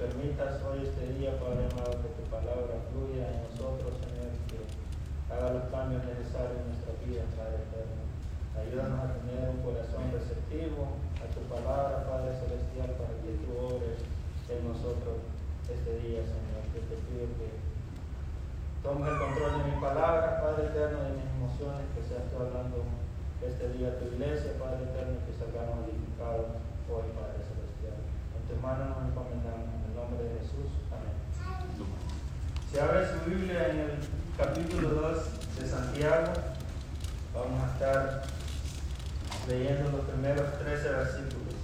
permitas hoy este día, Padre amado, que tu palabra fluya en nosotros, Señor, que haga los cambios necesarios en nuestra vida, Padre eterno. Ayúdanos a tener un corazón receptivo a tu palabra, Padre celestial, para que tú ores en nosotros este día, Señor. Te pido que tomes el control de mi palabra, Padre eterno, de mis emociones, que seas tú hablando este día a tu iglesia, Padre eterno, que salgamos edificados hoy, Padre celestial. Mano nos encomendamos, en el nombre de Jesús. Amén. Si abre su Biblia en el capítulo 2 de Santiago, vamos a estar leyendo los primeros 13 versículos.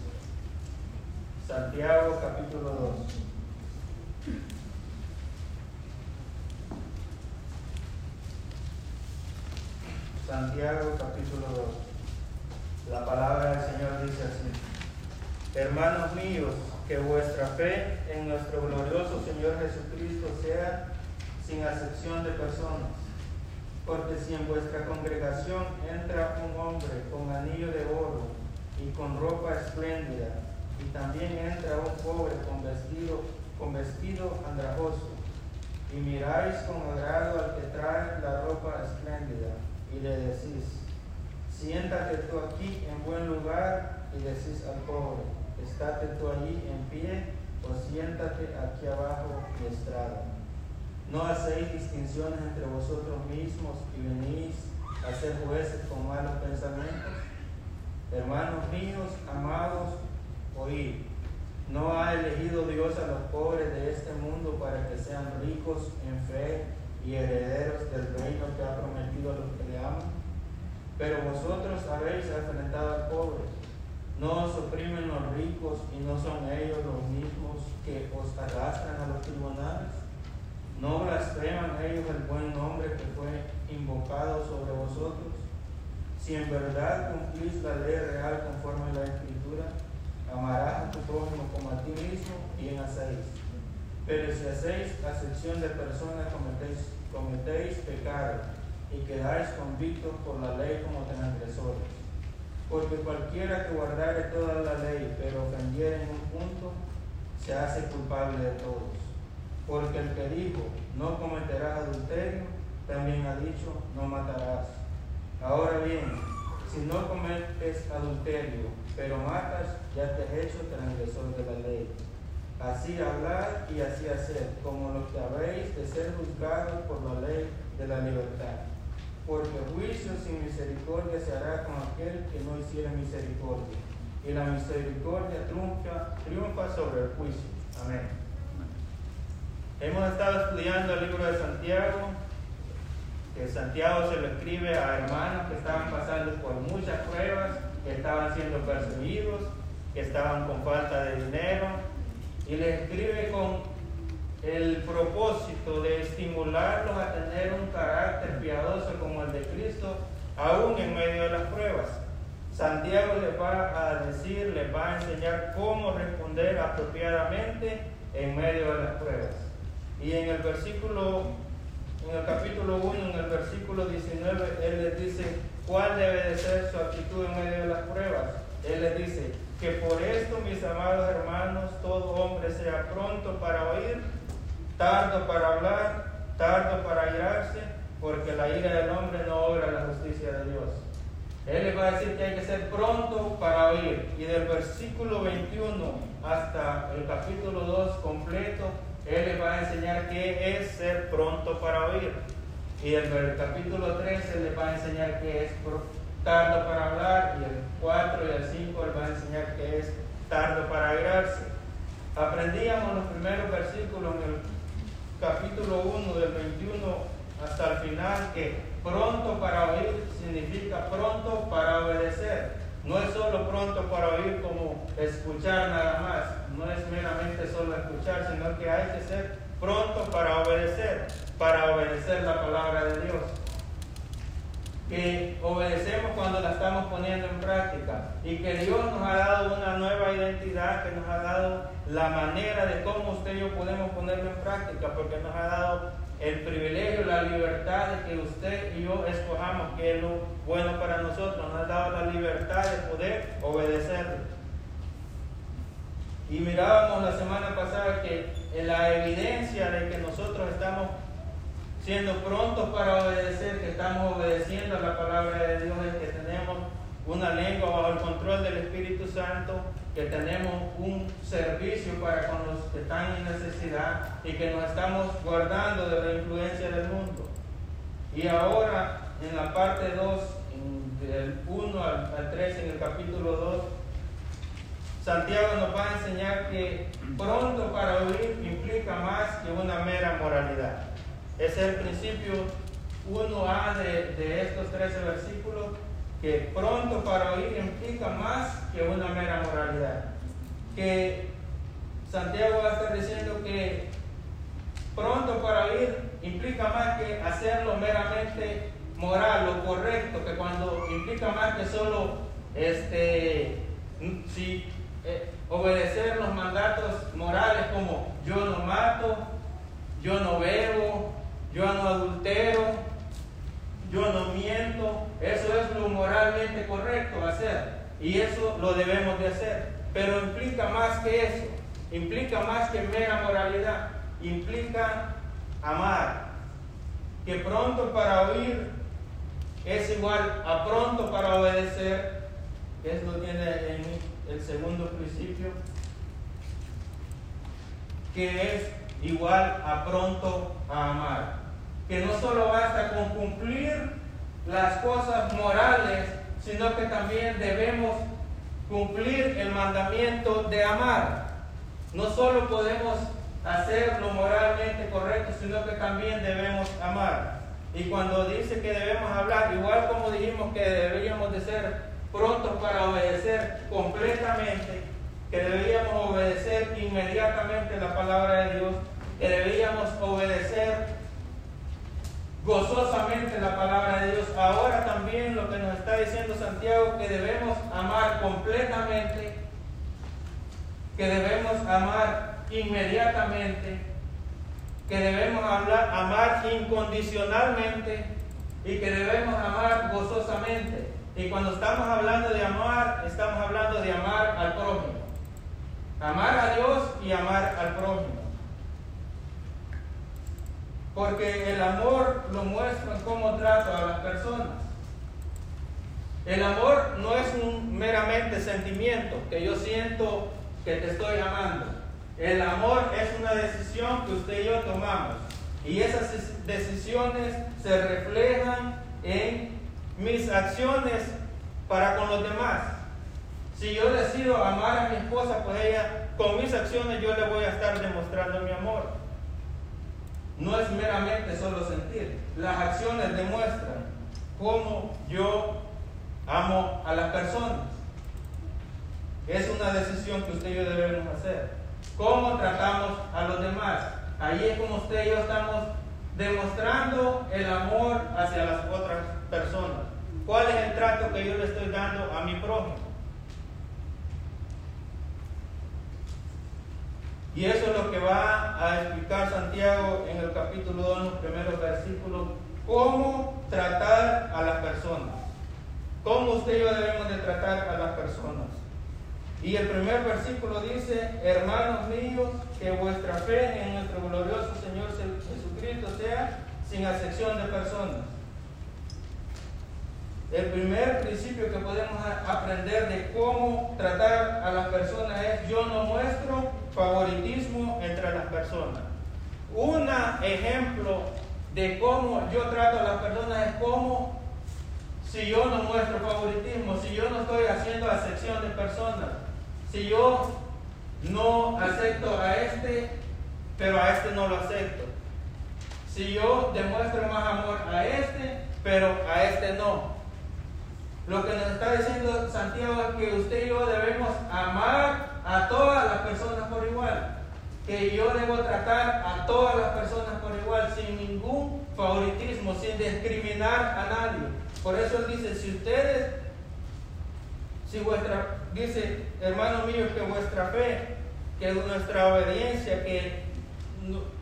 Santiago capítulo 2. Santiago capítulo 2. La palabra del Señor dice así. Hermanos míos, que vuestra fe en nuestro glorioso Señor Jesucristo sea sin acepción de personas. Porque si en vuestra congregación entra un hombre con anillo de oro y con ropa espléndida, y también entra un pobre con vestido, con vestido andrajoso, y miráis con agrado al que trae la ropa espléndida, y le decís, siéntate tú aquí en buen lugar, y decís al pobre, estate tú allí en pie, o siéntate aquí abajo y estrada. No hacéis distinciones entre vosotros mismos y venís a ser jueces con malos pensamientos. Hermanos míos, amados, oíd. No ha elegido Dios a los pobres de este mundo para que sean ricos en fe y herederos del reino que ha prometido a los que le aman. Pero vosotros habéis enfrentado al pobre. No os oprimen los ricos y no son ellos los mismos que os arrastran a los tribunales. No blasfeman ellos el buen nombre que fue invocado sobre vosotros. Si en verdad cumplís la ley real conforme a la escritura, amarás a tu prójimo como a ti mismo y en hacéis. Pero si hacéis acepción de personas, cometéis, cometéis pecado y quedáis convictos por la ley como transgresores. Porque cualquiera que guardare toda la ley, pero ofendiere en un punto, se hace culpable de todos. Porque el que dijo, no cometerás adulterio, también ha dicho, no matarás. Ahora bien, si no cometes adulterio, pero matas, ya te has hecho transgresor de la ley. Así hablar y así hacer, como los que habéis de ser juzgados por la ley de la libertad. Porque juicio sin misericordia se hará con aquel que no hiciera misericordia. Y la misericordia triunfa, triunfa sobre el juicio. Amén. Hemos estado estudiando el libro de Santiago, que Santiago se lo escribe a hermanos que estaban pasando por muchas pruebas, que estaban siendo perseguidos, que estaban con falta de dinero, y les escribe con el propósito de estimularlos a tener un carácter piadoso como el de Cristo, aún en medio de las pruebas. Santiago les va a decir, les va a enseñar cómo responder apropiadamente en medio de las pruebas. Y en el versículo, en el capítulo 1, en el versículo 19, él les dice cuál debe de ser su actitud en medio de las pruebas. Él les dice que por esto, mis amados hermanos, todo hombre sea pronto para oír, tardo para hablar, tardo para irarse, porque la ira del hombre no obra la justicia de Dios. Él les va a decir que hay que ser pronto para oír. Y del versículo 21 hasta el capítulo 2 completo, él les va a enseñar qué es ser pronto para oír. Y el, el capítulo 13 les va a enseñar qué es tardo para hablar. Y el 4 y el 5 les va a enseñar qué es tardo para irarse. Aprendíamos los primeros versículos en el capítulo 1 del 21 hasta el final que pronto para oír significa pronto para obedecer. No es solo pronto para oír como escuchar nada más, no es meramente solo escuchar, sino que hay que ser pronto para obedecer, para obedecer la palabra de Dios. Que obedecemos cuando la estamos poniendo en práctica y que Dios nos ha dado una nueva identidad, que nos ha dado la manera de cómo usted y yo podemos ponerlo en práctica, porque nos ha dado el privilegio, la libertad de que usted y yo escojamos qué es lo bueno para nosotros. Nos ha dado la libertad de poder obedecerlo. Y mirábamos la semana pasada que en la evidencia de que nosotros estamos siendo prontos para obedecer, que estamos obedeciendo a la palabra de Dios, es que tenemos una lengua bajo el control del Espíritu Santo, que tenemos un servicio para con los que están en necesidad y que nos estamos guardando de la influencia del mundo. Y ahora, en la parte 2, del 1 al 3, en el capítulo 2, Santiago nos va a enseñar que pronto para oír implica más que una mera moralidad. Es el principio 1A de, de estos 13 versículos, que pronto para oír implica más que una mera moralidad. Que Santiago va a estar diciendo que pronto para oír implica más que hacerlo meramente moral o correcto, que cuando implica más que solo este, si eh, obedecer los mandatos morales como yo no mato, yo no bebo, yo no adultero, yo no miento, eso es lo moralmente correcto hacer. Y eso lo debemos de hacer, pero implica más que eso, implica más que mera moralidad, implica amar, que pronto para oír es igual a pronto para obedecer, eso tiene en el segundo principio, que es igual a pronto a amar. Que no solo basta con cumplir las cosas morales, sino que también debemos cumplir el mandamiento de amar. No solo podemos hacer lo moralmente correcto, sino que también debemos amar. Y cuando dice que debemos hablar, igual como dijimos que deberíamos de ser prontos para obedecer completamente, que deberíamos obedecer inmediatamente la palabra de Dios, que deberíamos obedecer gozosamente la palabra de Dios. Ahora también lo que nos está diciendo Santiago, que debemos amar completamente, que debemos amar inmediatamente, que debemos hablar, amar incondicionalmente y que debemos amar gozosamente. Y cuando estamos hablando de amar, estamos hablando de amar al prójimo. Amar a Dios y amar al prójimo. Porque el amor lo muestra en cómo trato a las personas. El amor no es un meramente sentimiento que yo siento que te estoy amando. El amor es una decisión que usted y yo tomamos. Y esas decisiones se reflejan en mis acciones para con los demás. Si yo decido amar a mi esposa, pues ella, con mis acciones yo le voy a estar demostrando mi amor. No es meramente solo sentir. Las acciones demuestran cómo yo amo a las personas. Es una decisión que usted y yo debemos hacer. ¿Cómo tratamos a los demás? Ahí es como usted y yo estamos demostrando el amor hacia las otras personas. ¿Cuál es el trato que yo le estoy dando a mi prójimo? Y eso es lo que va a explicar Santiago en el capítulo 2, en los primeros versículos, cómo tratar a las personas. Cómo usted y yo debemos de tratar a las personas. Y el primer versículo dice, hermanos míos, que vuestra fe en nuestro glorioso Señor Jesucristo sea sin acepción de personas. El primer principio que podemos aprender de cómo tratar a las personas es yo no muestro favoritismo entre las personas. Un ejemplo de cómo yo trato a las personas es cómo si yo no muestro favoritismo, si yo no estoy haciendo acepción de personas, si yo no acepto a este, pero a este no lo acepto. Si yo demuestro más amor a este, pero a este no. Lo que nos está diciendo Santiago es que usted y yo debemos amar a todas las personas por igual. Que yo debo tratar a todas las personas por igual, sin ningún favoritismo, sin discriminar a nadie. Por eso él dice, si ustedes si vuestra, dice, hermanos míos, que vuestra fe, que nuestra obediencia, que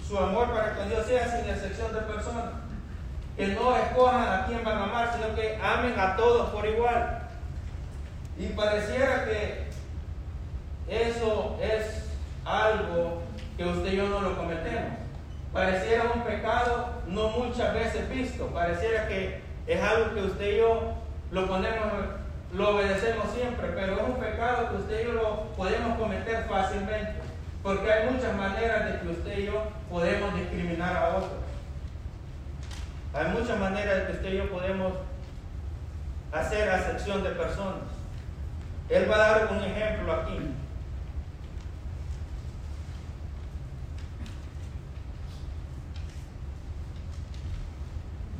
su amor para con Dios sea sin excepción de personas, que no escojan a quién van a amar, sino que amen a todos por igual. Y pareciera que eso es algo que usted y yo no lo cometemos. Pareciera un pecado no muchas veces visto, pareciera que es algo que usted y yo lo ponemos, lo obedecemos siempre, pero es un pecado que usted y yo lo podemos cometer fácilmente, porque hay muchas maneras de que usted y yo podemos discriminar a otros. Hay muchas maneras de que usted y yo podemos hacer acepción de personas. Él va a dar un ejemplo aquí.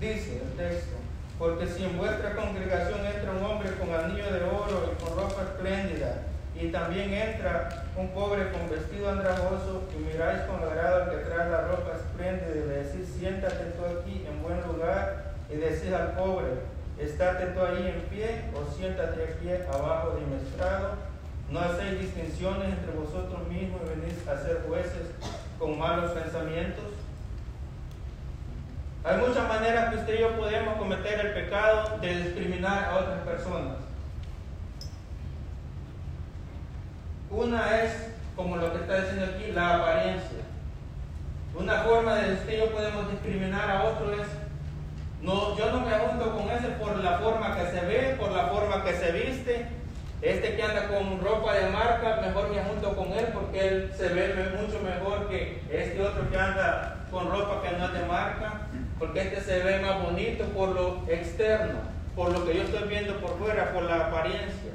Dice el texto, porque si en vuestra congregación entra un hombre con anillo de oro y con ropa espléndida, y también entra un pobre con vestido andrajoso, y miráis con agrado al que trae la ropa espléndida, y le decís, siéntate tú aquí en buen lugar, y decís al pobre, estate tú ahí en pie, o siéntate aquí abajo de mi estrado, no hacéis distinciones entre vosotros mismos y venís a ser jueces con malos pensamientos. Hay muchas maneras que usted y yo podemos cometer el pecado de discriminar a otras personas. Una es, como lo que está diciendo aquí, la apariencia. Una forma de usted y yo podemos discriminar a otro es, no, yo no me junto con ese por la forma que se ve, por la forma que se viste. Este que anda con ropa de marca, mejor me junto con él porque él se ve mucho mejor que este otro que anda con ropa que no es de marca porque este se ve más bonito por lo externo, por lo que yo estoy viendo por fuera, por la apariencia.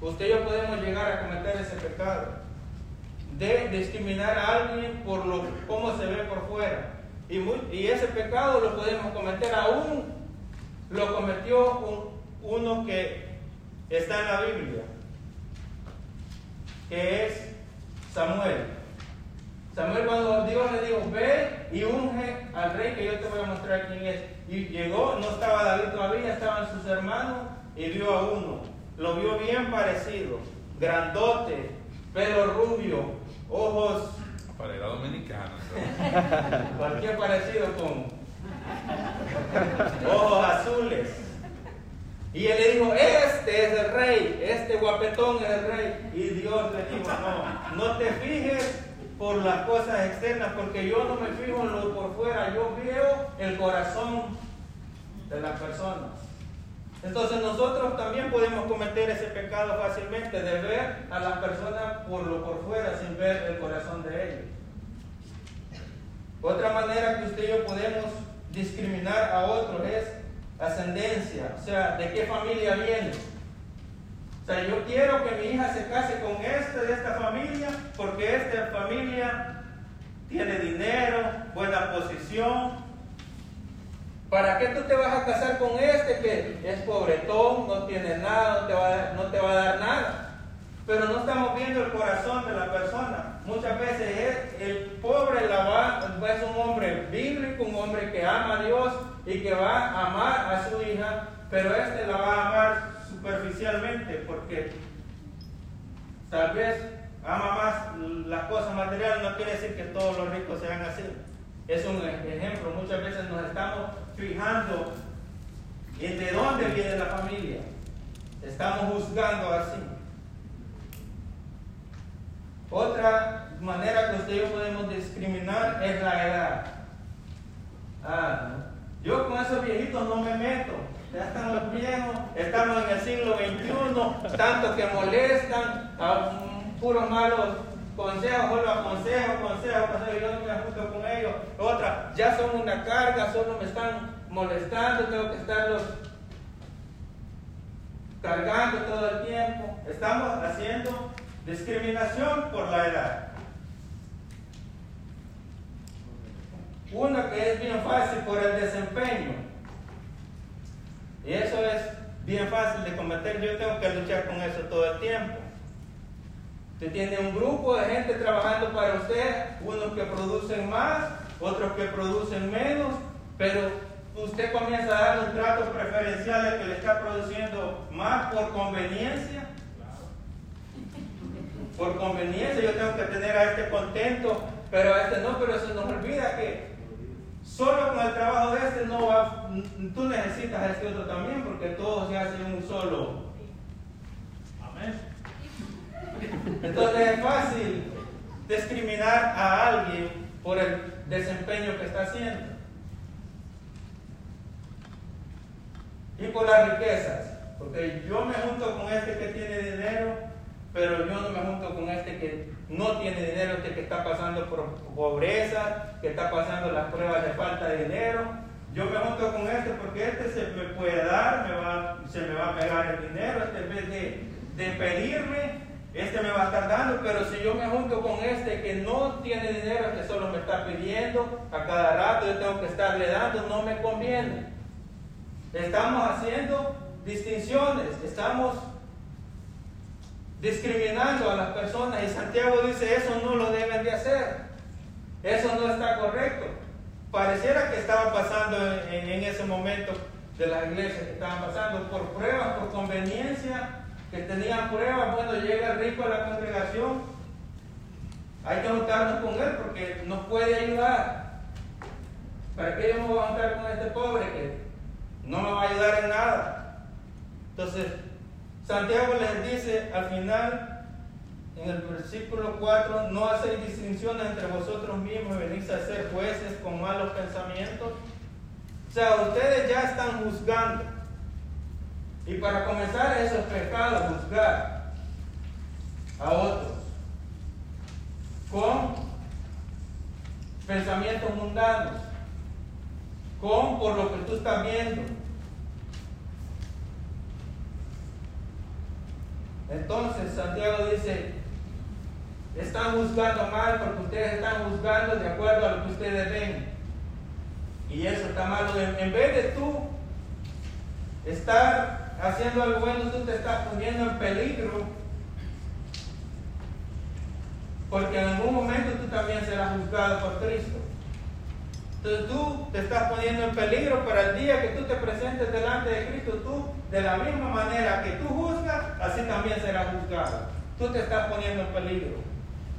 Usted y yo podemos llegar a cometer ese pecado de discriminar a alguien por lo cómo se ve por fuera. Y, y ese pecado lo podemos cometer aún, lo cometió uno que está en la Biblia, que es Samuel. Samuel cuando Dios le dijo, ve y unge al rey que yo te voy a mostrar quién es. Y llegó, no estaba David todavía, estaban sus hermanos y vio a uno. Lo vio bien parecido, grandote, pelo rubio, ojos... Para ir a dominicano. Cualquier parecido con ojos azules. Y él le dijo, este es el rey, este guapetón es el rey. Y Dios le dijo, no, no te fijes por las cosas externas, porque yo no me fijo en lo por fuera, yo veo el corazón de las personas. Entonces nosotros también podemos cometer ese pecado fácilmente de ver a las personas por lo por fuera sin ver el corazón de ellos. Otra manera que usted y yo podemos discriminar a otros es ascendencia, o sea, de qué familia viene sea, yo quiero que mi hija se case con este de esta familia porque esta familia tiene dinero, buena posición. ¿Para qué tú te vas a casar con este que es pobretón, no tiene nada, no te va a dar, no te va a dar nada? Pero no estamos viendo el corazón de la persona. Muchas veces es, el pobre la va, es un hombre bíblico, un hombre que ama a Dios y que va a amar a su hija, pero este la va a amar superficialmente porque tal vez ama más las cosas materiales, no quiere decir que todos los ricos sean así. Es un ejemplo, muchas veces nos estamos fijando en de dónde viene la familia. Estamos juzgando así. Otra manera que usted y yo podemos discriminar es la edad. Ah, Yo con esos viejitos no me meto. Ya estamos viejos, estamos en el siglo XXI, tanto que molestan, a puros malos consejos, solo aconsejo, consejo, consejo, yo no me junto con ellos. Otra, ya son una carga, solo me están molestando, tengo que estarlos cargando todo el tiempo. Estamos haciendo discriminación por la edad. Una que es bien fácil por el desempeño. Y eso es bien fácil de cometer. Yo tengo que luchar con eso todo el tiempo. Usted tiene un grupo de gente trabajando para usted, unos que producen más, otros que producen menos, pero usted comienza a darle un trato preferencial al que le está produciendo más por conveniencia. Por conveniencia yo tengo que tener a este contento, pero a este no, pero se nos olvida que Solo con el trabajo de este no va, tú necesitas este otro también porque todos se hacen un solo. Amén. Entonces discriminar a alguien por el desempeño que está haciendo. Y por las riquezas. Porque yo me junto con este que tiene dinero, pero yo no me junto con este que no tiene dinero, este que está pasando por pobreza, que está pasando las pruebas de falta de dinero. Yo me junto con este porque este se me puede dar, se me va a pegar el dinero, este en vez de, de pedirme, este me va a estar dando, pero si yo me junto con este que no tiene dinero, que solo me está pidiendo a cada rato, yo tengo que estarle dando, no me conviene. Estamos haciendo distinciones, estamos discriminando a las personas y Santiago dice eso no lo deben de hacer, eso no está correcto. Pareciera que estaba pasando en, ese momento de las iglesias que estaban pasando por pruebas, por conveniencia, que tenían pruebas, bueno, llega el rico a la congregación, hay que juntarnos con él porque nos puede ayudar. ¿Para qué yo me voy a juntar con este pobre que no me va a ayudar en nada? Entonces, Santiago les dice al final, en el versículo 4, no hacéis distinciones entre vosotros mismos y venís a ser jueces con malos pensamientos. O sea, ustedes ya están juzgando. Y para comenzar, eso es pecado, juzgar a otros con pensamientos mundanos, con por lo que tú estás viendo. Entonces Santiago dice, están juzgando mal porque ustedes están juzgando de acuerdo a lo que ustedes ven. Y eso está malo. En vez de tú estar haciendo algo bueno, tú te estás poniendo en peligro. Porque en algún momento tú también serás juzgado por Cristo. Entonces tú te estás poniendo en peligro para el día que tú te presentes delante de Cristo. Tú, de la misma manera que tú juzgas, así también serás juzgado. Tú te estás poniendo en peligro.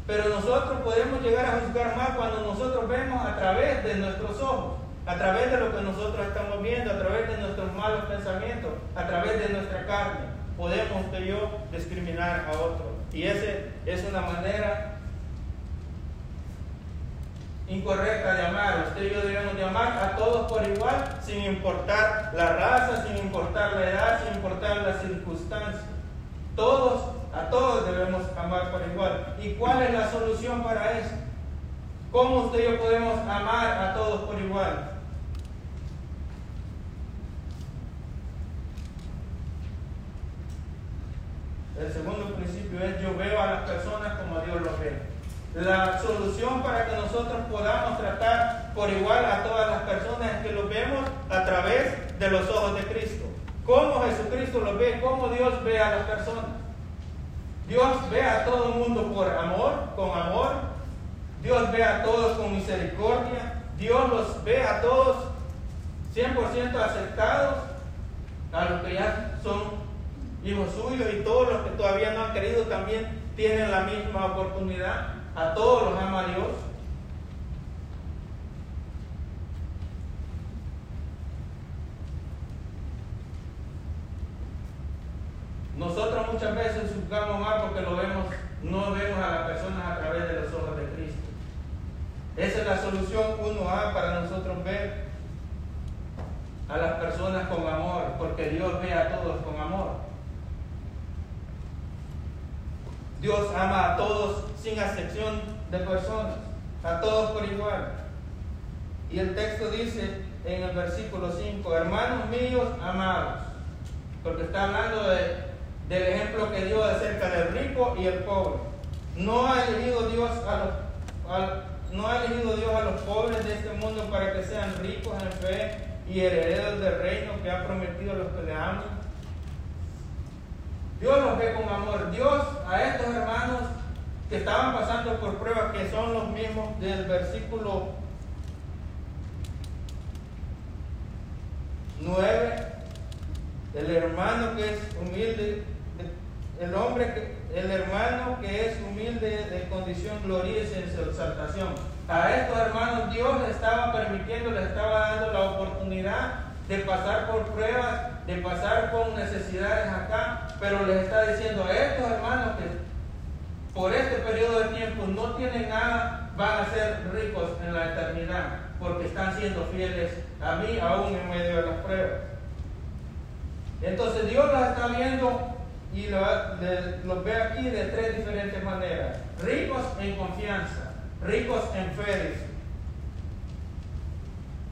Pero nosotros podemos llegar a juzgar más cuando nosotros vemos a través de nuestros ojos a través de lo que nosotros estamos viendo, a través de nuestros malos pensamientos, a través de nuestra carne, podemos usted y yo discriminar a otro. Y esa es una manera incorrecta de amar. Usted y yo debemos de amar a todos por igual, sin importar la raza, sin importar la edad, sin importar las circunstancias. Todos, a todos debemos amar por igual. ¿Y cuál es la solución para eso? ¿Cómo usted yo podemos amar a todos por igual? El segundo principio es yo veo a las personas como Dios los ve. La solución para que nosotros podamos tratar por igual a todas las personas es que los vemos a través de los ojos de Cristo. ¿Cómo Jesucristo los ve? ¿Cómo Dios ve a las personas? Dios ve a todo el mundo por amor, con amor. Dios ve a todos con misericordia. Dios los ve a todos 100% aceptados, a los que ya son hijos suyos y todos los que todavía no han querido también tienen la misma oportunidad. A todos los ama Dios. Nosotros muchas veces juzgamos mal porque lo vemos, no vemos a las personas a través de los ojos de Cristo. Esa es la solución uno a para nosotros ver a las personas con amor, porque Dios ve a todos con amor. Dios ama a todos sin excepción de personas, a todos por igual. Y el texto dice en el versículo 5, hermanos míos amados, porque está hablando del ejemplo que dio acerca del rico y el pobre. No ha elegido Dios a los, no ha elegido Dios a los pobres de este mundo para que sean ricos en fe y herederos del reino que ha prometido a los que le aman. Dios los ve con amor. Dios a estos hermanos que estaban pasando por pruebas que son los mismos del versículo 9, el hermano que es humilde, el hombre el hermano que es humilde de condición gloriosa en su exaltación. A estos hermanos Dios les estaba permitiendo, les estaba dando la oportunidad de pasar por pruebas, de pasar con necesidades acá, pero les está diciendo a estos hermanos que por este periodo de tiempo no tienen nada van a ser ricos en la eternidad porque están siendo fieles a mí aún en medio de las pruebas. Entonces Dios los está viendo y los ve aquí de tres diferentes maneras. Ricos en confianza, ricos en fe.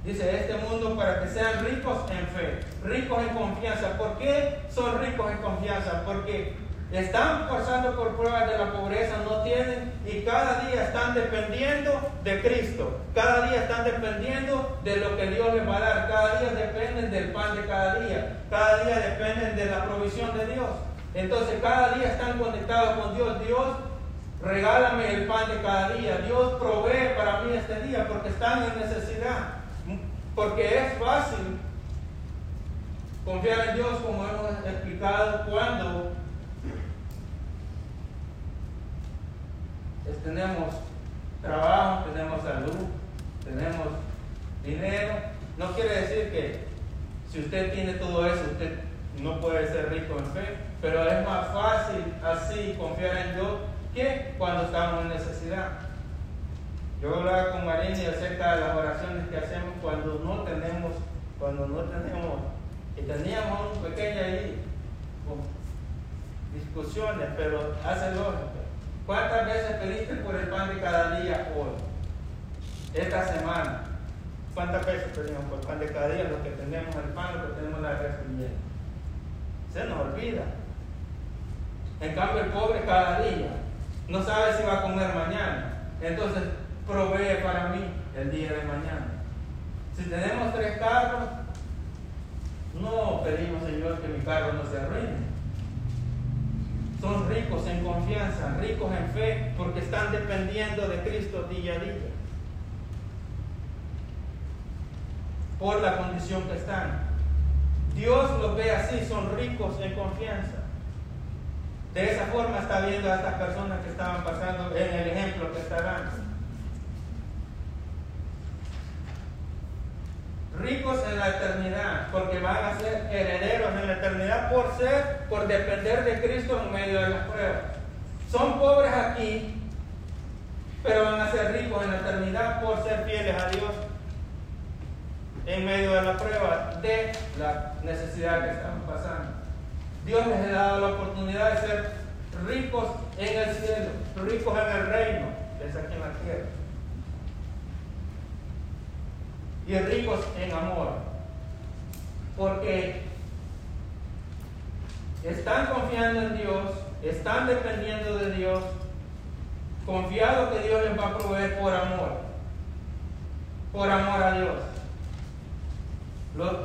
Dice, este mundo para que sean ricos en fe, ricos en confianza. ¿Por qué son ricos en confianza? Porque están pasando por pruebas de la pobreza, no tienen y cada día están dependiendo de Cristo. Cada día están dependiendo de lo que Dios les va a dar. Cada día dependen del pan de cada día. Cada día dependen de la provisión de Dios. Entonces cada día están conectados con Dios. Dios, regálame el pan de cada día. Dios provee para mí este día porque están en necesidad. Porque es fácil confiar en Dios como hemos explicado cuando tenemos trabajo, tenemos salud, tenemos dinero. No quiere decir que si usted tiene todo eso, usted no puede ser rico en fe, pero es más fácil así confiar en Dios que cuando estamos en necesidad. Yo hablaba con Marini acerca de las oraciones que hacemos cuando no tenemos, cuando no tenemos, y teníamos un pequeño ahí, discusiones, pero hace lógica. ¿Cuántas veces pediste por el pan de cada día hoy? Esta semana. ¿Cuántas veces pedimos por el pan de cada día? Lo que tenemos el pan, lo que tenemos la bien. Se nos olvida. En cambio, el pobre cada día no sabe si va a comer mañana. Entonces, provee para mí el día de mañana. Si tenemos tres carros, no pedimos, Señor, que mi carro no se arruine son ricos en confianza, ricos en fe, porque están dependiendo de Cristo día a día. Por la condición que están. Dios los ve así, son ricos en confianza. De esa forma está viendo a estas personas que estaban pasando en el ejemplo que está dando. Ricos en la eternidad, porque van a ser herederos en la eternidad por ser, por depender de Cristo en medio de las pruebas. Son pobres aquí, pero van a ser ricos en la eternidad por ser fieles a Dios en medio de la prueba de la necesidad que estamos pasando. Dios les ha dado la oportunidad de ser ricos en el cielo, ricos en el reino, es aquí en la tierra. Y ricos en amor. Porque están confiando en Dios, están dependiendo de Dios, confiados que Dios les va a proveer por amor, por amor a Dios.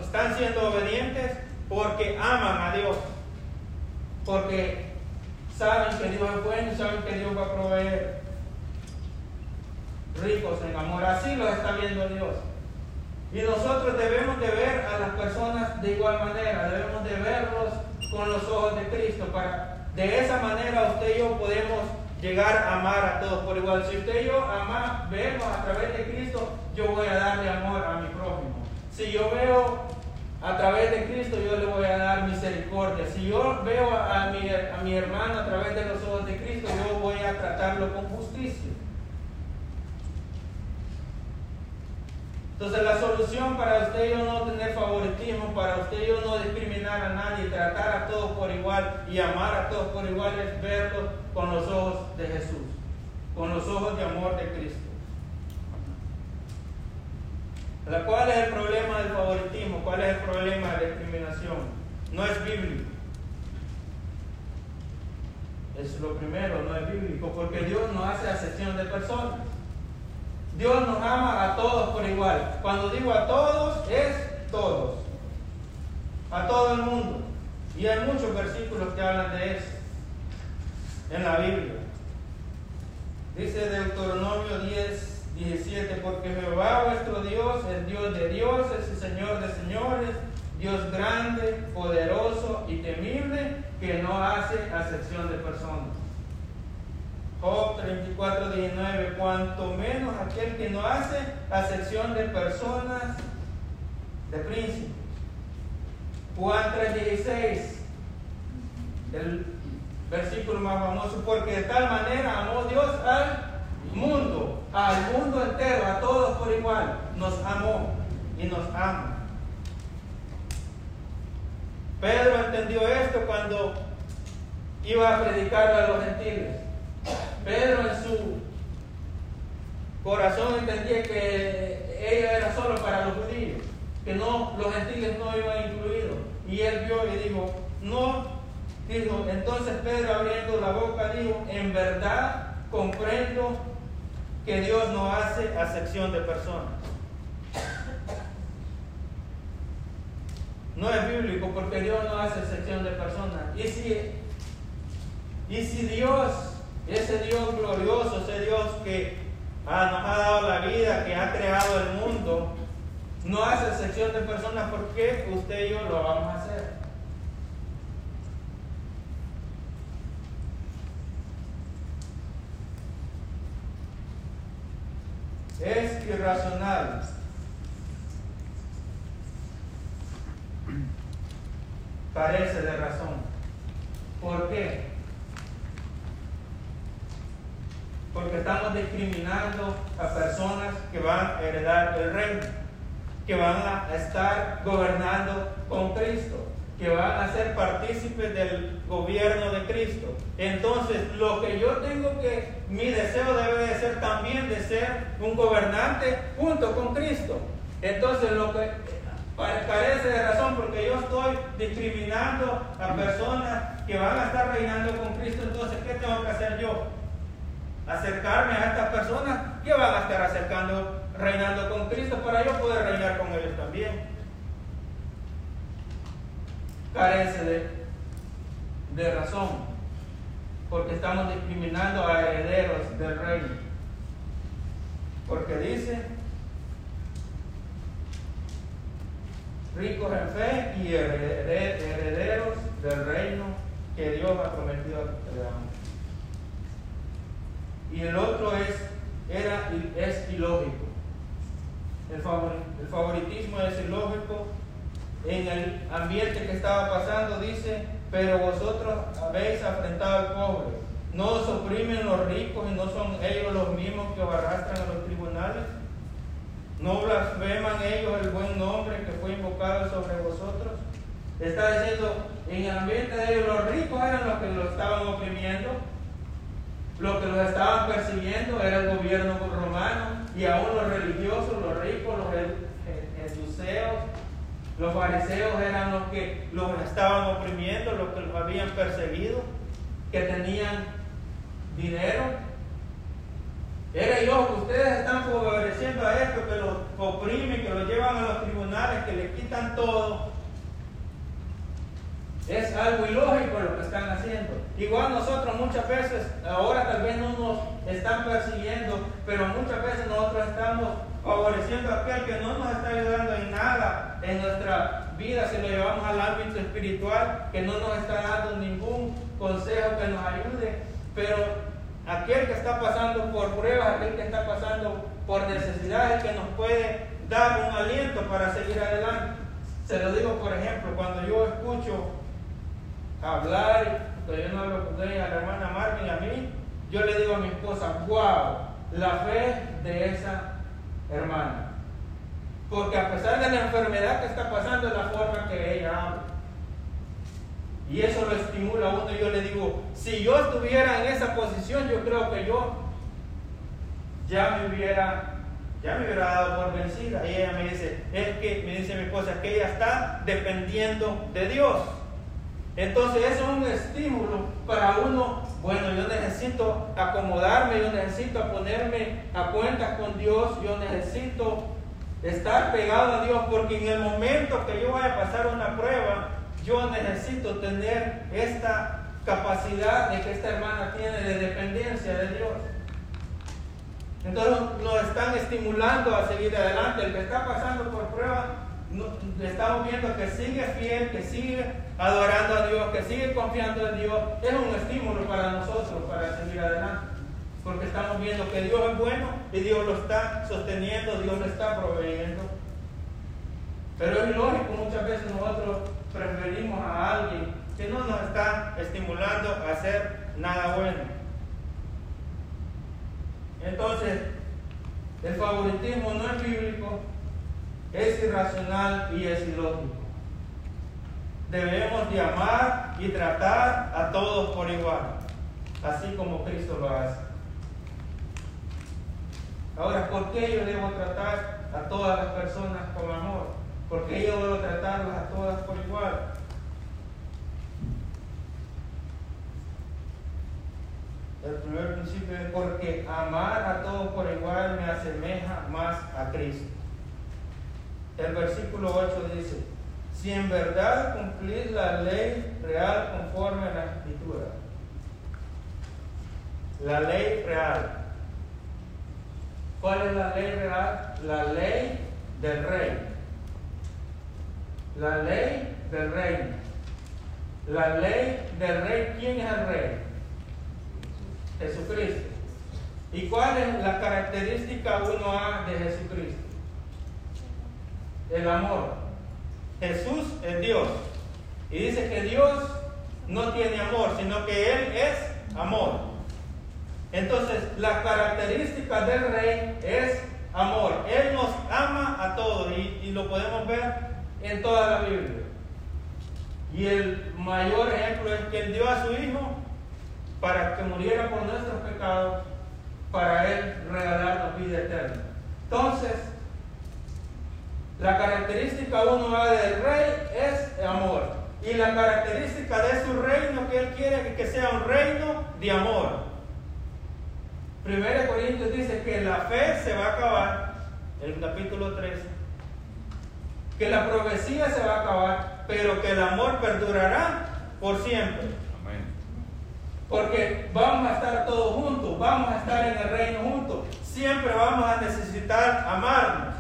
están siendo obedientes porque aman a Dios, porque saben que Dios es bueno y saben que Dios va a proveer ricos en amor. Así lo está viendo Dios. Y nosotros debemos de ver a las personas de igual manera, debemos de verlos con los ojos de Cristo. Para, de esa manera usted y yo podemos llegar a amar a todos por igual. Si usted y yo amamos, vemos a través de Cristo, yo voy a darle amor a mi prójimo. Si yo veo a través de Cristo, yo le voy a dar misericordia. Si yo veo a, mi, a mi hermano a través de los ojos de Cristo, yo voy a tratarlo con justicia. Entonces la solución para usted y yo no tener favoritismo, para usted y yo no discriminar a nadie, tratar a todos por igual y amar a todos por igual es verlos con los ojos de Jesús, con los ojos de amor de Cristo. ¿Cuál es el problema del favoritismo? ¿Cuál es el problema de la discriminación? No es bíblico. Es lo primero, no es bíblico, porque Dios no hace acepción de personas. Dios nos ama a todos por igual. Cuando digo a todos, es todos. A todo el mundo. Y hay muchos versículos que hablan de eso en la Biblia. Dice Deuteronomio 10, 17, porque Jehová vuestro Dios es Dios de dioses y Señor de señores, Dios grande, poderoso y temible, que no hace acepción de personas. Job 34, 19, cuanto menos aquel que no hace acepción de personas, de príncipes. Juan 3, 16, el versículo más famoso, porque de tal manera amó Dios al mundo, al mundo entero, a todos por igual, nos amó y nos ama. Pedro entendió esto cuando iba a predicarle a los gentiles. Pedro en su corazón entendía que ella era solo para los judíos, que no, los gentiles no iban incluidos. Y él vio y dijo, no, dijo, entonces Pedro abriendo la boca dijo, en verdad comprendo que Dios no hace acepción de personas. No es bíblico porque Dios no hace excepción de personas. Y si, y si Dios, ese Dios glorioso, ese Dios que nos ha dado la vida, que ha creado el mundo, no hace excepción de personas, ¿por qué usted y yo lo vamos a hacer? Es irracional carece de razón. ¿Por qué? Porque estamos discriminando a personas que van a heredar el reino, que van a estar gobernando con Cristo, que van a ser partícipes del gobierno de Cristo. Entonces, lo que yo tengo que, mi deseo debe de ser también de ser un gobernante junto con Cristo. Entonces, lo que carece de razón porque yo estoy discriminando a personas que van a estar reinando con Cristo. Entonces, ¿qué tengo que hacer yo? Acercarme a estas personas que van a estar acercando, reinando con Cristo para yo poder reinar con ellos también. Carece de, de razón porque estamos discriminando a herederos del reino. Porque dice ricos en fe y herederos del reino que Dios ha prometido a Y el otro es, era, es ilógico. El, favoritismo es ilógico. En el ambiente que estaba pasando dice, pero vosotros habéis afrentado al pobre. No os oprimen los ricos y no son ellos los mismos que os arrastran a los tribunales. No blasfeman ellos el buen nombre que fue invocado sobre vosotros. Está diciendo, en el ambiente de ellos los ricos eran los que los estaban oprimiendo, los que los estaban persiguiendo era el gobierno romano y aún los religiosos, los ricos, los jesuceos, los fariseos eran los que los estaban oprimiendo, los que los habían perseguido, que tenían dinero era yo que ustedes están favoreciendo a esto, que los oprimen, que los llevan a los tribunales, que le quitan todo. Es algo ilógico lo que están haciendo. Igual nosotros muchas veces, ahora tal vez no nos están persiguiendo, pero muchas veces nosotros estamos favoreciendo a aquel que no nos está ayudando en nada en nuestra vida, si lo llevamos al ámbito espiritual, que no nos está dando ningún consejo que nos ayude, pero aquel que está pasando por pruebas, aquel que está pasando por necesidades, que nos puede dar un aliento para seguir adelante. Se lo digo, por ejemplo, cuando yo escucho hablar, cuando yo no hablo con ella, a la hermana Marvin, a mí, yo le digo a mi esposa, wow, la fe de esa hermana. Porque a pesar de la enfermedad que está pasando, es la forma que ella habla. Y eso lo estimula a uno. Y yo le digo, si yo estuviera en esa posición, yo creo que yo ya me hubiera, ya me hubiera dado por vencida. Y ella me dice, es que, me dice mi esposa, que ella está dependiendo de Dios. Entonces eso es un estímulo para uno, bueno, yo necesito acomodarme, yo necesito ponerme a cuenta con Dios, yo necesito estar pegado a Dios, porque en el momento que yo vaya a pasar una prueba, yo necesito tener esta capacidad de que esta hermana tiene de dependencia de Dios. Entonces nos están estimulando a seguir adelante. El que está pasando estamos viendo que sigue fiel, que sigue adorando a Dios, que sigue confiando en Dios. Es un estímulo para nosotros para seguir adelante. Porque estamos viendo que Dios es bueno y Dios lo está sosteniendo, Dios lo está proveyendo. Pero es lógico, muchas veces nosotros preferimos a alguien que no nos está estimulando a hacer nada bueno. Entonces, el favoritismo no es bíblico, es irracional y es ilógico. Debemos de amar y tratar a todos por igual, así como Cristo lo hace. Ahora, ¿por qué yo debo tratar a todas las personas con amor? ¿Por qué yo debo tratarlas a todas por igual? El primer principio es porque amar a todos por igual me asemeja más a Cristo. El versículo 8 dice, si en verdad cumplís la ley real conforme a la escritura. La ley real. ¿Cuál es la ley real? La ley del rey. La ley del reino. La ley del rey. ¿Quién es el rey? Jesucristo. ¿Y cuál es la característica 1A de Jesucristo? El amor. Jesús es Dios. Y dice que Dios no tiene amor, sino que Él es amor. Entonces, la característica del rey es amor. Él nos ama a todos y, y lo podemos ver en toda la Biblia. Y el mayor ejemplo es que Él dio a su Hijo para que muriera por nuestros pecados, para Él regalarnos vida eterna. Entonces, la característica uno del rey es amor. Y la característica de su reino que Él quiere que sea un reino de amor. Primero Corintios dice que la fe se va a acabar, el capítulo 13, que la profecía se va a acabar, pero que el amor perdurará por siempre. Porque vamos a estar todos juntos, vamos a estar en el reino juntos. Siempre vamos a necesitar amarnos.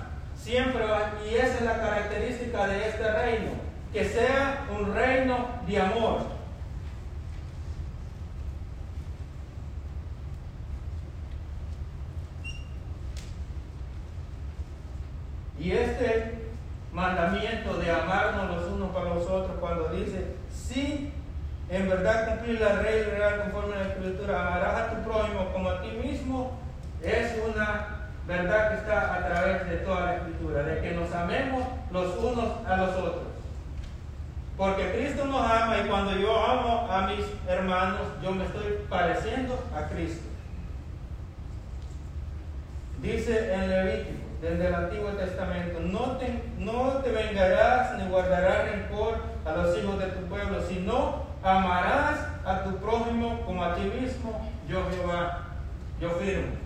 Siempre y esa es la característica de este reino, que sea un reino de amor. Y este mandamiento de amarnos los unos para los otros, cuando dice, sí en verdad cumplir la ley real conforme a la escritura, amarás a tu prójimo como a ti mismo, es una verdad que está a través de toda la escritura, de que nos amemos los unos a los otros. Porque Cristo nos ama y cuando yo amo a mis hermanos, yo me estoy pareciendo a Cristo. Dice en Levítico, desde el Antiguo Testamento, no te, vengarás ni guardarás rencor a los hijos de tu pueblo, sino amarás a tu prójimo como a ti mismo, Jehová, yo firmo.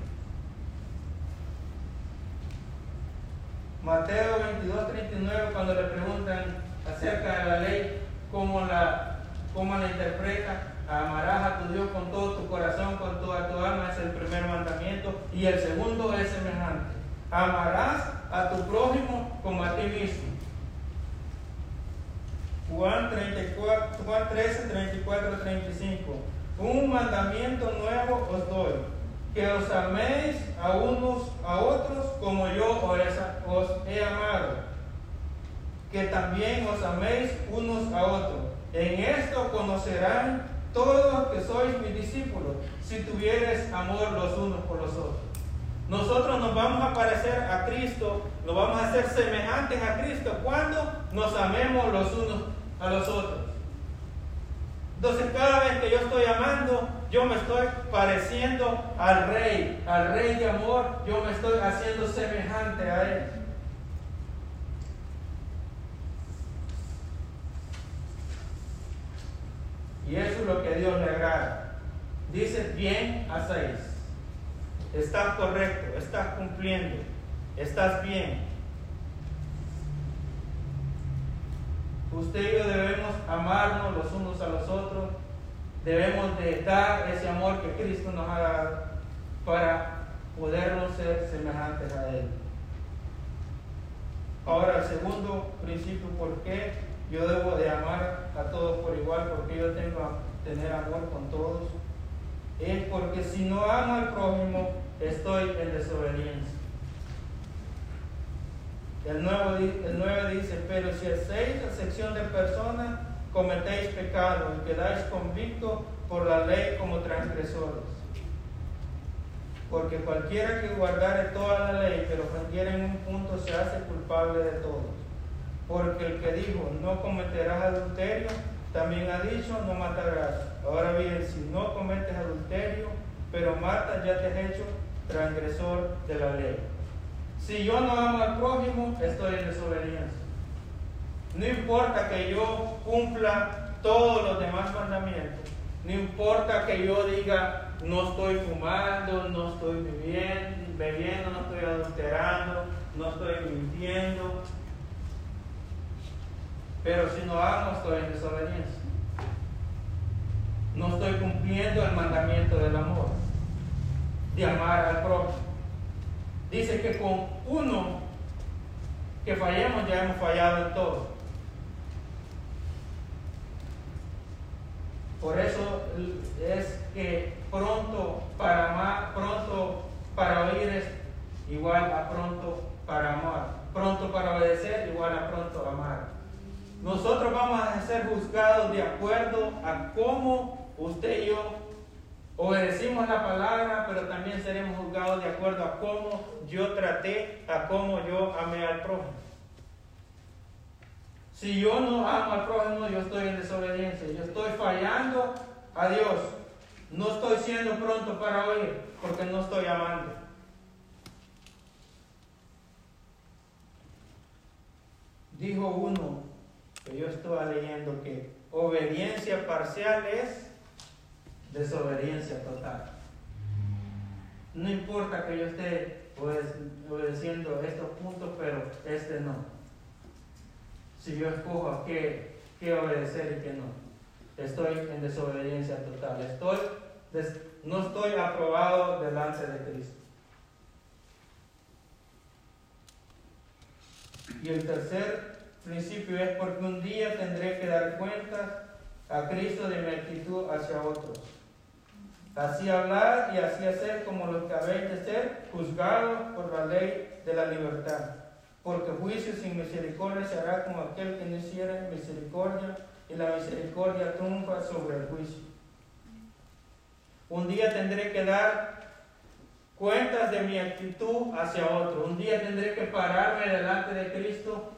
Mateo 22, 39, cuando le preguntan acerca de la ley, cómo la, cómo la interpreta, amarás a tu Dios con todo tu corazón, con toda tu alma, es el primer mandamiento, y el segundo es semejante, amarás a tu prójimo como a ti mismo. Juan, 34, Juan 13, 34, 35. Un mandamiento nuevo os doy, que os améis a unos a otros como yo os he amado, que también os améis unos a otros. En esto conocerán todos que sois mis discípulos, si tuvieres amor los unos por los otros. Nosotros nos vamos a parecer a Cristo, nos vamos a hacer semejantes a Cristo cuando nos amemos los unos a los otros. Entonces cada vez que yo estoy amando, yo me estoy pareciendo al rey, al rey de amor, yo me estoy haciendo semejante a él. Y eso es lo que Dios le agrada. Dice, bien hacéis. Estás correcto, estás cumpliendo, estás bien. Usted y yo debemos amarnos los unos a los otros. Debemos de dar ese amor que Cristo nos ha dado para podernos ser semejantes a Él. Ahora, el segundo principio, ¿por qué yo debo de amar a todos por igual? Porque yo tengo que tener amor con todos. Es porque si no amo al prójimo, estoy en desobediencia. El 9, dice, pero si hacéis sección de personas, cometéis pecado y quedáis convictos por la ley como transgresores. porque cualquiera que guardare toda la ley, pero ofendiera en un punto, se hace culpable de todo. Porque el que dijo, no cometerás adulterio, también ha dicho, no matarás. Ahora bien, si no cometes adulterio, pero matas, ya te has hecho transgresor de la ley. Si yo no amo al prójimo, estoy en desobediencia. No importa que yo cumpla todos los demás mandamientos. No importa que yo diga, no estoy fumando, no estoy bebiendo, bebiendo, no estoy adulterando, no estoy mintiendo. Pero si no amo, estoy en desobediencia. No estoy cumpliendo el mandamiento del amor, de amar al prójimo. Dice que con uno que fallemos ya hemos fallado en todo. Por eso es que pronto para amar, pronto para oír es igual a pronto para amar. Pronto para obedecer igual a pronto amar. Nosotros vamos a ser juzgados de acuerdo a cómo usted y yo obedecimos la palabra, pero también seremos juzgados de acuerdo a cómo yo traté, a cómo yo amé al prójimo. Si yo no amo al prójimo, yo estoy en desobediencia, yo estoy fallando a Dios. No estoy siendo pronto para oír porque no estoy amando. Dijo uno que yo estaba leyendo que obediencia parcial es desobediencia total. No importa que yo esté obedeciendo estos puntos, pero este no si yo escojo a qué, obedecer y qué no. Estoy en desobediencia total. Estoy, no estoy aprobado delante de Cristo. Y el tercer principio es porque un día tendré que dar cuenta a Cristo de mi actitud hacia otros. Así hablar y así hacer como los que habéis de ser juzgados por la ley de la libertad porque juicio sin misericordia se hará como aquel que no hiciera misericordia, y la misericordia triunfa sobre el juicio. Un día tendré que dar cuentas de mi actitud hacia otro. Un día tendré que pararme delante de Cristo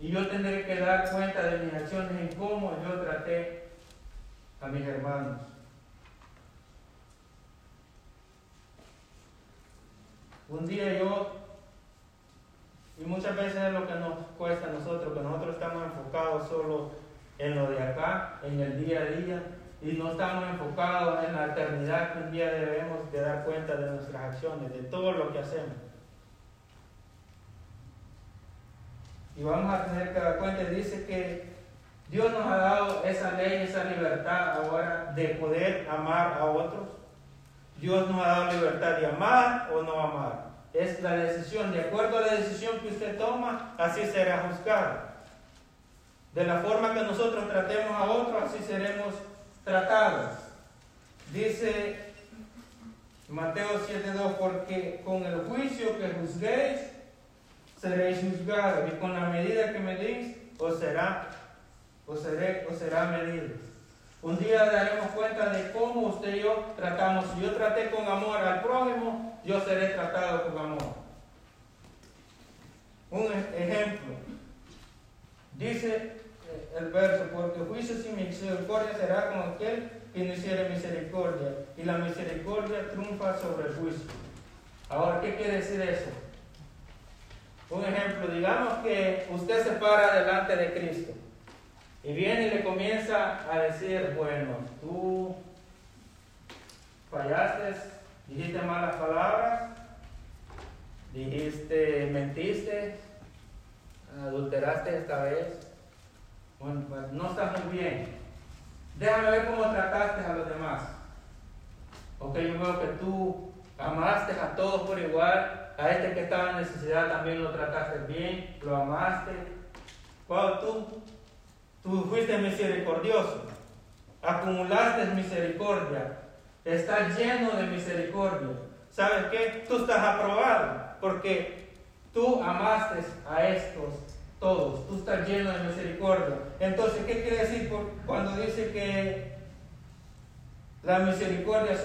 y yo tendré que dar cuenta de mis acciones en cómo yo traté a mis hermanos. Un día yo muchas veces es lo que nos cuesta a nosotros, que nosotros estamos enfocados solo en lo de acá, en el día a día, y no estamos enfocados en la eternidad que un día debemos de dar cuenta de nuestras acciones, de todo lo que hacemos. Y vamos a tener que dar cuenta, dice que Dios nos ha dado esa ley, esa libertad ahora de poder amar a otros. Dios nos ha dado libertad de amar o no amar es la decisión. De acuerdo a la decisión que usted toma, así será juzgado. De la forma que nosotros tratemos a otros, así seremos tratados. Dice Mateo 7.2, porque con el juicio que juzguéis, seréis juzgados, y con la medida que medís, os será, os seré, os será medido. Un día daremos cuenta de cómo usted y yo tratamos. Si yo traté con amor al prójimo, yo seré tratado con amor. Un ejemplo. Dice eh, el verso, porque juicio sin misericordia será como aquel que no hiciera misericordia, y la misericordia triunfa sobre el juicio. Ahora, ¿qué quiere decir eso? Un ejemplo, digamos que usted se para delante de Cristo y viene y le comienza a decir, bueno, tú fallaste, dijiste malas palabras, dijiste, mentiste, adulteraste esta vez. Bueno, pues no estás muy bien. Déjame ver cómo trataste a los demás. Ok, yo veo que tú amaste a todos por igual. A este que estaba en necesidad también lo trataste bien, lo amaste. Cuando tú Tú fuiste misericordioso, acumulaste misericordia, estás lleno de misericordia. ¿Sabes qué? Tú estás aprobado porque tú amaste a estos todos, tú estás lleno de misericordia. Entonces, ¿qué quiere decir cuando dice que la misericordia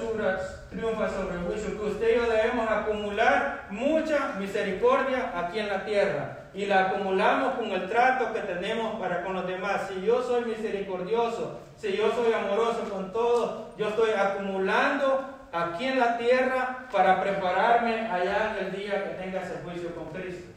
triunfa sobre el juicio, que usted y yo debemos acumular mucha misericordia aquí en la tierra y la acumulamos con el trato que tenemos para con los demás. Si yo soy misericordioso, si yo soy amoroso con todos, yo estoy acumulando aquí en la tierra para prepararme allá en el día que tenga ese juicio con Cristo.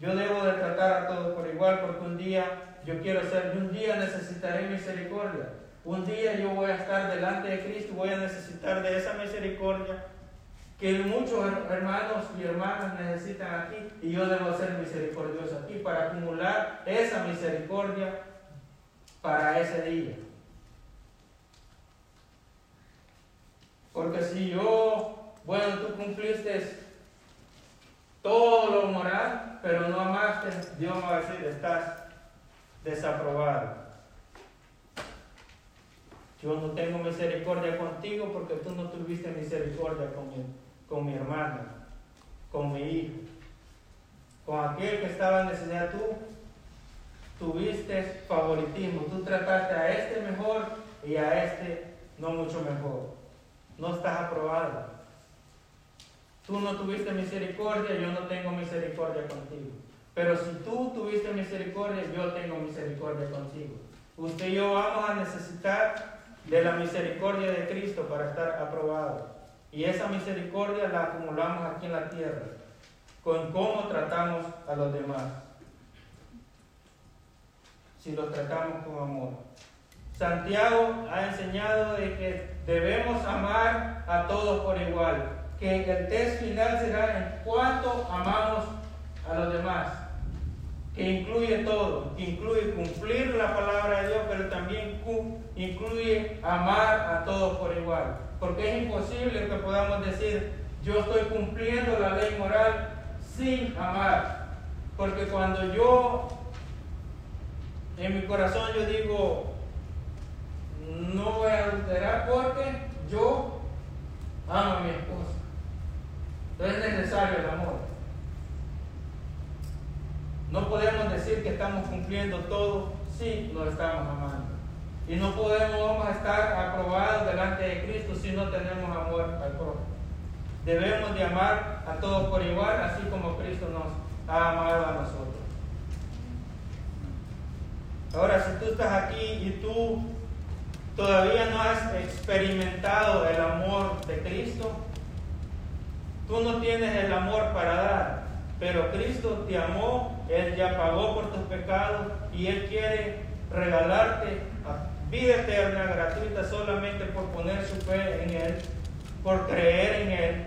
Yo debo de tratar a todos por igual porque un día yo quiero ser, un día necesitaré misericordia. Un día yo voy a estar delante de Cristo, voy a necesitar de esa misericordia que muchos hermanos y hermanas necesitan aquí y yo debo ser misericordioso aquí para acumular esa misericordia para ese día. Porque si yo, bueno, tú cumpliste todo lo moral, pero no amaste, Dios va a decir, estás desaprobado. Yo no tengo misericordia contigo porque tú no tuviste misericordia con mi, con mi hermano, con mi hijo, con aquel que estaba en necesidad. Tú tuviste favoritismo, tú trataste a este mejor y a este no mucho mejor no estás aprobado. Tú no tuviste misericordia, yo no tengo misericordia contigo. Pero si tú tuviste misericordia, yo tengo misericordia contigo. Usted y yo vamos a necesitar de la misericordia de Cristo para estar aprobado. Y esa misericordia la acumulamos aquí en la tierra, con cómo tratamos a los demás. Si los tratamos con amor. Santiago ha enseñado de que debemos amar a todos por igual, que el test final será en cuanto amamos a los demás, que incluye todo, que incluye cumplir la palabra de Dios, pero también incluye amar a todos por igual, porque es imposible que podamos decir, yo estoy cumpliendo la ley moral sin amar, porque cuando yo en mi corazón yo digo, no voy a adulterar porque yo amo a mi esposa. Entonces es necesario el amor. No podemos decir que estamos cumpliendo todo si no estamos amando. Y no podemos estar aprobados delante de Cristo si no tenemos amor al prójimo. Debemos de amar a todos por igual, así como Cristo nos ha amado a nosotros. Ahora, si tú estás aquí y tú todavía no has experimentado el amor de Cristo, tú no tienes el amor para dar, pero Cristo te amó, Él ya pagó por tus pecados y Él quiere regalarte vida eterna gratuita solamente por poner su fe en Él, por creer en Él,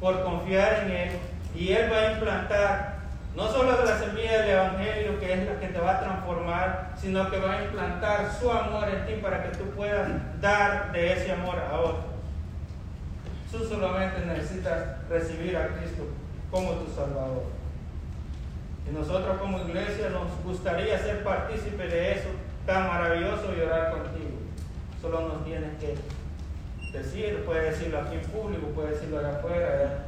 por confiar en Él. Y Él va a implantar no solo la semilla del Evangelio, que es la que te va a transformar, sino que va a implantar su amor en ti para que tú puedas dar de ese amor a otros. Tú solamente necesitas recibir a Cristo como tu Salvador. Y nosotros como iglesia nos gustaría ser partícipe de eso tan maravilloso y orar contigo. Solo nos tienes que decir, puede decirlo aquí en público, puede decirlo allá afuera.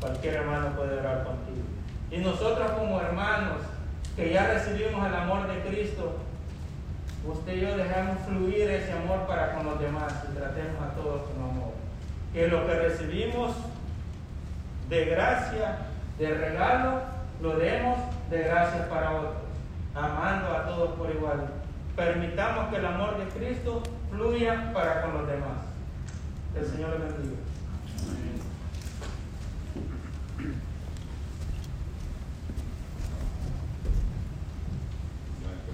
Cualquier hermano puede orar contigo. Y nosotros como hermanos que ya recibimos el amor de Cristo, usted y yo dejamos fluir ese amor para con los demás y tratemos a todos con amor. Que lo que recibimos de gracia, de regalo, lo demos de gracia para otros, amando a todos por igual. Permitamos que el amor de Cristo fluya para con los demás. El Señor le bendiga.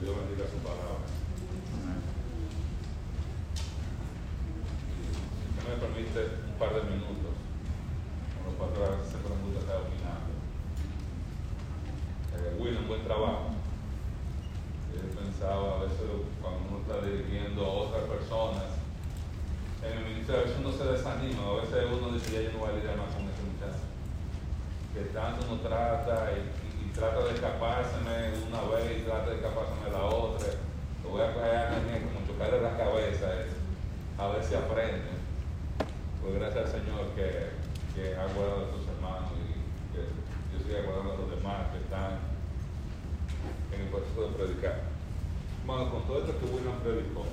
Dios bendiga su palabra. Si me permite un par de minutos, como los pastores siempre me gusta estar opinando. Eh, Will, un buen trabajo. A veces cuando uno está dirigiendo a otras personas, en el ministerio a veces uno se desanima, a veces uno dice, ya yo no voy a lidiar más con ese muchacho. Que tanto uno trata y trata de escapárseme una vez y trata de escapárseme la otra. Lo voy a coger a mí como chocarle la cabeza, a ver si aprende. Pues gracias al Señor que, que ha guardado a tus hermanos y que yo siga guardando a los demás que están en el proceso de predicar. Hermano, con todo esto que William predicó,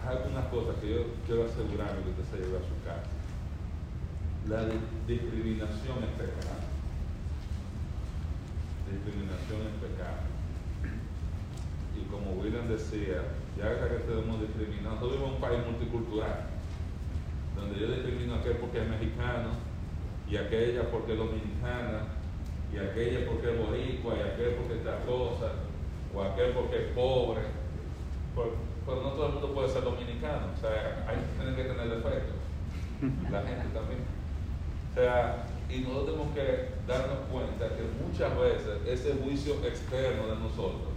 hay algunas cosas que yo quiero asegurarme que usted se lleve a su casa. La discriminación es pecado. Discriminación es pecado. Y como William decía, ya que estamos discriminando, nosotros vivimos en un país multicultural, donde yo discrimino a aquel porque es mexicano, y aquella porque es dominicana, y aquella porque es boricua, y aquel porque es cosa, o aquel porque es pobre. Pero, no todo el mundo puede ser dominicano, o sea, hay que tener defectos, la gente también. O sea, y nosotros tenemos que darnos cuenta que muchas veces ese juicio externo de nosotros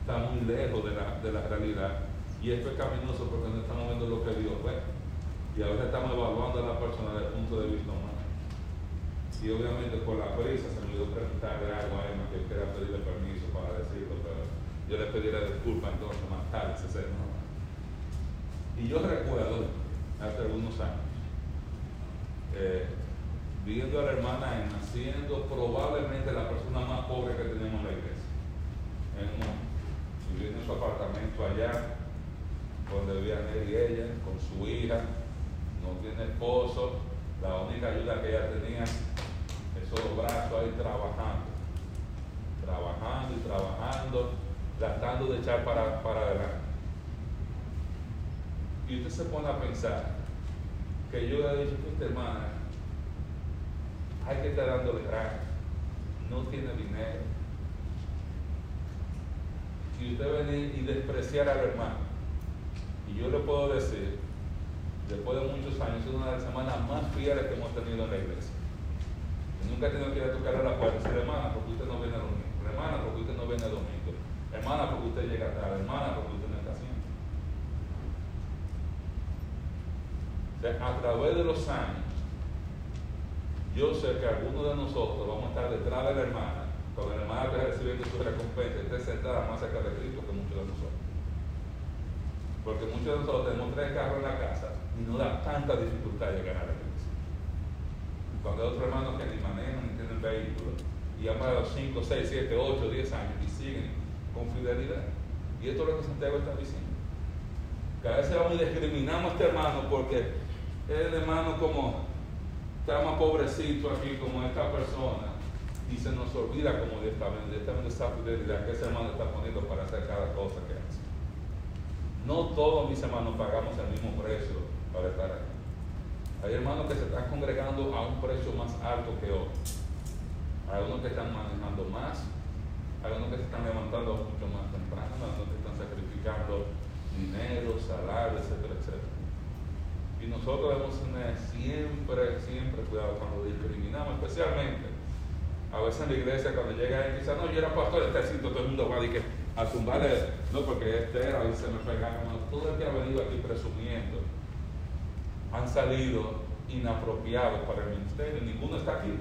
está muy lejos de la, de la realidad y es pecaminoso porque no estamos viendo lo que Dios ve. Y a veces estamos evaluando a la persona desde el punto de vista humano. Y obviamente por la prisa se me olvidó preguntarle algo a Emma que quería pedirle permiso para decirlo, pero yo le pediré disculpas entonces más tarde, ese no. Y yo recuerdo, hace algunos años, eh, viendo a la hermana Emma siendo probablemente la persona más pobre que tenemos en la iglesia. En viviendo en su apartamento allá, donde vivían él y ella, con su hija, no tiene esposo, la única ayuda que ella tenía esos brazos ahí trabajando, trabajando y trabajando, tratando de echar para, para adelante. Y usted se pone a pensar que yo le he dicho a esta hermana, hay que estar dándole gracias, no tiene dinero. Y usted venir y despreciar al hermano. Y yo le puedo decir, después de muchos años, es una de las semanas más fieles que hemos tenido en la iglesia nunca he tenido que ir a tocar a la puerta y decir, hermana, porque usted no viene a domingo, hermana, porque usted no viene a domingo, hermana, porque usted llega tarde, hermana, porque usted no está haciendo. a través de los años, yo sé que algunos de nosotros vamos a estar detrás de la hermana, cuando la hermana esté recibiendo su recompensa, esté sentada más cerca de Cristo que muchos de nosotros. Porque muchos de nosotros tenemos tres carros en la casa y no da tanta dificultad llegar a la cuando hay otros hermanos que ni manejan ni tienen vehículo y han pasado 5, 6, 7, 8, 10 años y siguen con fidelidad. Y esto es lo que Santiago está diciendo. Que a veces vamos y discriminamos a este hermano porque el hermano como está más pobrecito aquí como esta persona y se nos olvida como Dios está viendo, está viendo esa fidelidad que ese hermano está poniendo para hacer cada cosa que hace. No todos mis hermanos pagamos el mismo precio para estar aquí. Hay hermanos que se están congregando a un precio más alto que otros. Hay unos que están manejando más, hay unos que se están levantando mucho más temprano, hay unos que están sacrificando dinero, salario, etcétera, etcétera. Y nosotros debemos tener siempre, siempre cuidado cuando discriminamos, especialmente a veces en la iglesia cuando llega y dice, no, yo era pastor, este sitio, todo el mundo va a, que, a tumbarle, no, porque este era, y se me pegaron, todo el que ha venido aquí presumiendo han salido inapropiados para el ministerio, ninguno está aquí.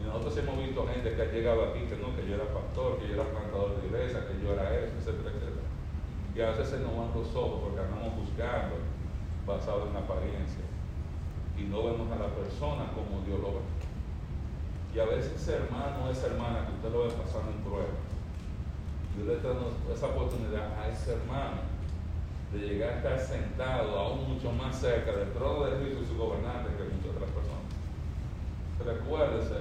Y nosotros hemos visto gente que ha llegado aquí que no, que yo era pastor, que yo era plantador de iglesia, que yo era eso, etcétera, etcétera. Y a veces se nos van los ojos porque andamos buscando basado en apariencia. Y no vemos a la persona como Dios lo ve. Y a veces ese hermano esa hermana que usted lo ve pasando en prueba, Dios le está dando esa oportunidad a ese hermano de llegar a estar sentado aún mucho más cerca del trono de Cristo y su gobernante que muchas otras personas. Recuérdese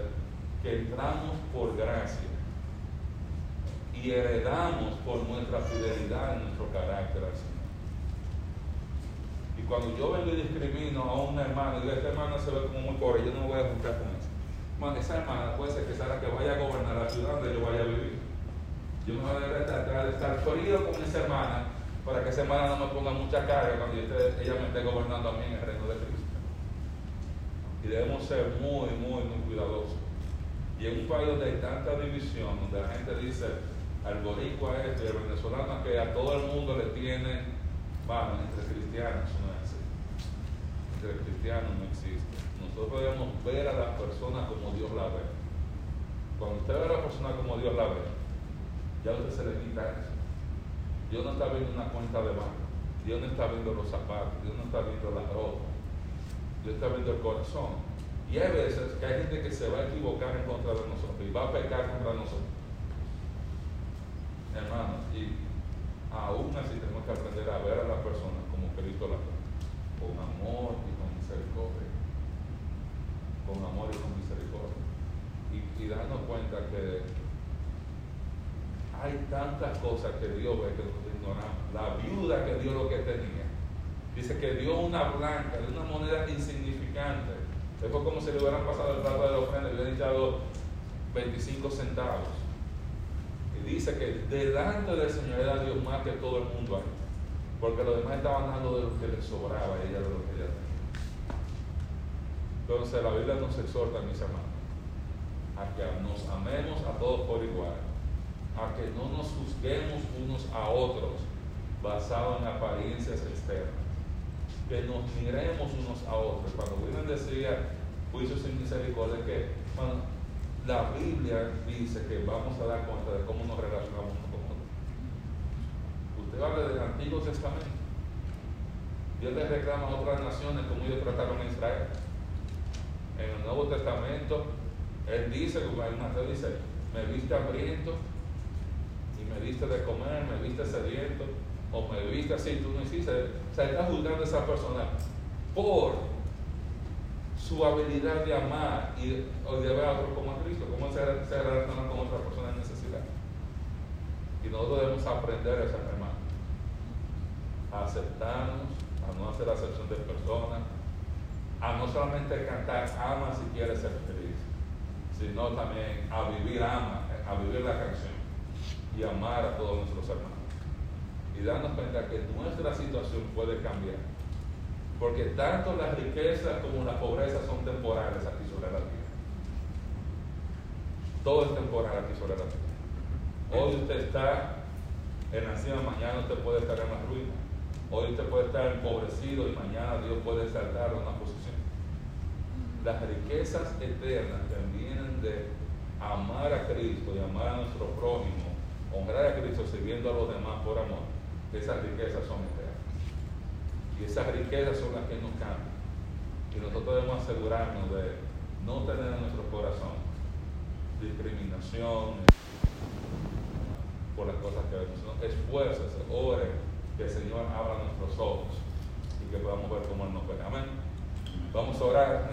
que entramos por gracia y heredamos por nuestra fidelidad nuestro carácter al Señor. Y cuando yo vengo y discrimino a un hermano y digo, este hermano se ve como muy pobre, yo no me voy a juntar con eso. Man, esa hermana puede ser que sea la que vaya a gobernar la ciudad donde yo vaya a vivir. Yo me voy a de estar frío con esa hermana para que esa hermana no me ponga mucha carga cuando ella me esté gobernando a mí en el reino de Cristo. Y debemos ser muy, muy, muy cuidadosos. Y en un país donde hay tanta división, donde la gente dice al boricua este y al venezolano que a todo el mundo le tiene, vamos, entre cristianos no es. Entre cristianos no existe. Nosotros debemos ver a la persona como Dios la ve. Cuando usted ve a la persona como Dios la ve, ya usted se le quita eso. Dios no está viendo una cuenta de banco. Dios no está viendo los zapatos. Dios no está viendo la ropa. Dios está viendo el corazón. Y hay veces que hay gente que se va a equivocar en contra de nosotros y va a pecar contra nosotros. hermanos, y aún así tenemos que aprender a ver a las personas como Cristo las ve, con amor y con misericordia. Con amor y con misericordia. Y, y darnos cuenta que hay tantas cosas que Dios ve que nosotros ignoramos. La viuda que dio lo que tenía. Dice que dio una blanca, de una moneda insignificante. Después como si le hubieran pasado el plato de la ofrenda, le hubieran echado 25 centavos. Y dice que delante del Señor era Dios más que todo el mundo ahí. Porque los demás estaban dando de lo que les sobraba a ella de lo que ella tenía. Entonces la Biblia nos exhorta, mis hermanos, a que nos amemos a todos por igual, a que no nos juzguemos unos a otros basados en apariencias externas, que nos miremos unos a otros. Cuando William decía juicio sin misericordia, que bueno, la Biblia dice que vamos a dar cuenta de cómo nos relacionamos unos con otros. Usted habla del Antiguo Testamento. Dios le reclama a otras naciones como ellos trataron a Israel. En el Nuevo Testamento, Él dice, el Mateo dice, me viste hambriento me diste de comer, me viste sediento, o me viste así, tú no hiciste. O sea, está juzgando a esa persona por su habilidad de amar y de, ver a otro como a Cristo, cómo se, se relaciona con otra persona en necesidad. Y nosotros debemos aprender a hermano, a aceptarnos, a no hacer acepción de personas, a no solamente cantar ama si quieres ser feliz, sino también a vivir ama, a vivir la canción y amar a todos nuestros hermanos. Y darnos cuenta que nuestra situación puede cambiar. Porque tanto las riquezas como la pobreza son temporales aquí sobre la tierra. Todo es temporal aquí sobre la tierra. Hoy usted está en la cima, mañana usted puede estar en la ruina. Hoy usted puede estar empobrecido y mañana Dios puede saltar a una posición. Las riquezas eternas que vienen de amar a Cristo y amar a nuestro prójimo, honrar a Cristo sirviendo a los demás por amor, esas riquezas son eternas. Y esas riquezas son las que nos cambian. Y nosotros debemos asegurarnos de no tener en nuestro corazón discriminación por las cosas que vemos. Esfuércese, ore, que el Señor abra nuestros ojos y que podamos ver cómo Él nos ve. Amén. Vamos a orar.